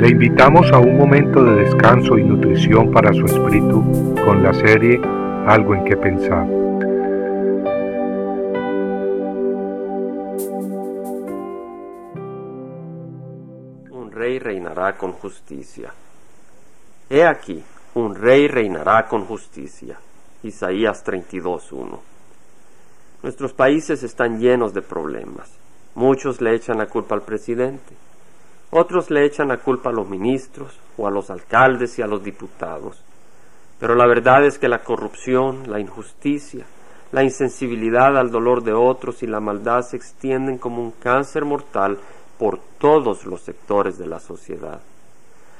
Le invitamos a un momento de descanso y nutrición para su espíritu con la serie Algo en que pensar. Un rey reinará con justicia. He aquí, un rey reinará con justicia. Isaías 32.1. Nuestros países están llenos de problemas. Muchos le echan la culpa al presidente otros le echan la culpa a los ministros o a los alcaldes y a los diputados. Pero la verdad es que la corrupción, la injusticia, la insensibilidad al dolor de otros y la maldad se extienden como un cáncer mortal por todos los sectores de la sociedad.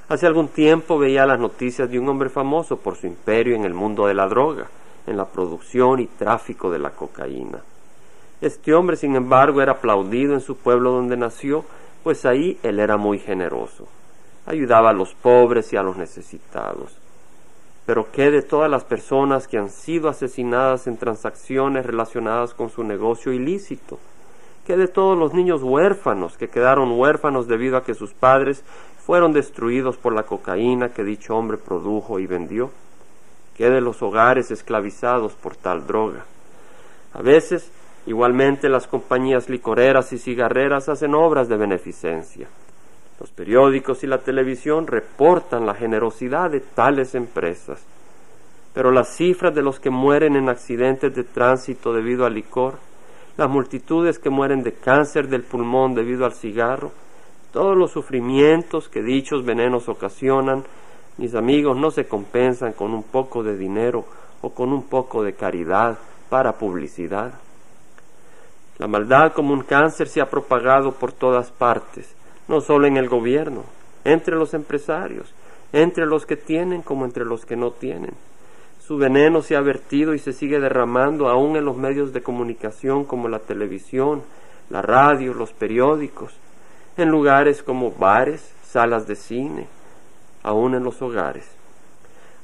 Hace algún tiempo veía las noticias de un hombre famoso por su imperio en el mundo de la droga, en la producción y tráfico de la cocaína. Este hombre, sin embargo, era aplaudido en su pueblo donde nació pues ahí él era muy generoso, ayudaba a los pobres y a los necesitados. Pero ¿qué de todas las personas que han sido asesinadas en transacciones relacionadas con su negocio ilícito? ¿Qué de todos los niños huérfanos que quedaron huérfanos debido a que sus padres fueron destruidos por la cocaína que dicho hombre produjo y vendió? ¿Qué de los hogares esclavizados por tal droga? A veces Igualmente las compañías licoreras y cigarreras hacen obras de beneficencia. Los periódicos y la televisión reportan la generosidad de tales empresas. Pero las cifras de los que mueren en accidentes de tránsito debido al licor, las multitudes que mueren de cáncer del pulmón debido al cigarro, todos los sufrimientos que dichos venenos ocasionan, mis amigos, no se compensan con un poco de dinero o con un poco de caridad para publicidad. La maldad como un cáncer se ha propagado por todas partes, no solo en el gobierno, entre los empresarios, entre los que tienen como entre los que no tienen. Su veneno se ha vertido y se sigue derramando aún en los medios de comunicación como la televisión, la radio, los periódicos, en lugares como bares, salas de cine, aún en los hogares.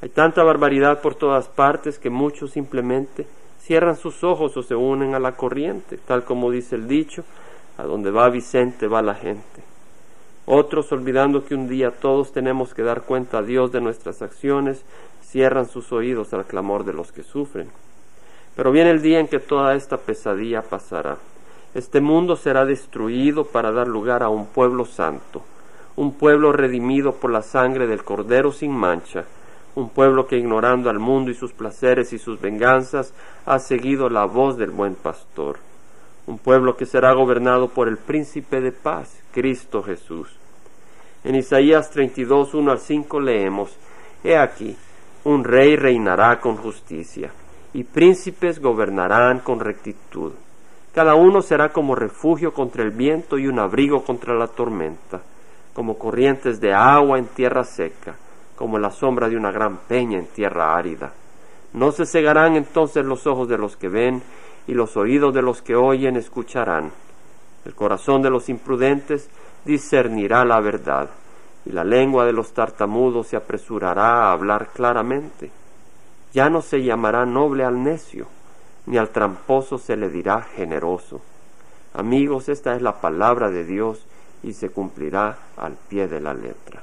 Hay tanta barbaridad por todas partes que muchos simplemente cierran sus ojos o se unen a la corriente, tal como dice el dicho, a donde va Vicente va la gente. Otros, olvidando que un día todos tenemos que dar cuenta a Dios de nuestras acciones, cierran sus oídos al clamor de los que sufren. Pero viene el día en que toda esta pesadilla pasará. Este mundo será destruido para dar lugar a un pueblo santo, un pueblo redimido por la sangre del Cordero sin mancha, un pueblo que ignorando al mundo y sus placeres y sus venganzas ha seguido la voz del buen pastor, un pueblo que será gobernado por el príncipe de paz, Cristo Jesús. En Isaías 32, 1 al 5 leemos, He aquí, un rey reinará con justicia, y príncipes gobernarán con rectitud. Cada uno será como refugio contra el viento y un abrigo contra la tormenta, como corrientes de agua en tierra seca como la sombra de una gran peña en tierra árida. No se cegarán entonces los ojos de los que ven, y los oídos de los que oyen escucharán. El corazón de los imprudentes discernirá la verdad, y la lengua de los tartamudos se apresurará a hablar claramente. Ya no se llamará noble al necio, ni al tramposo se le dirá generoso. Amigos, esta es la palabra de Dios y se cumplirá al pie de la letra.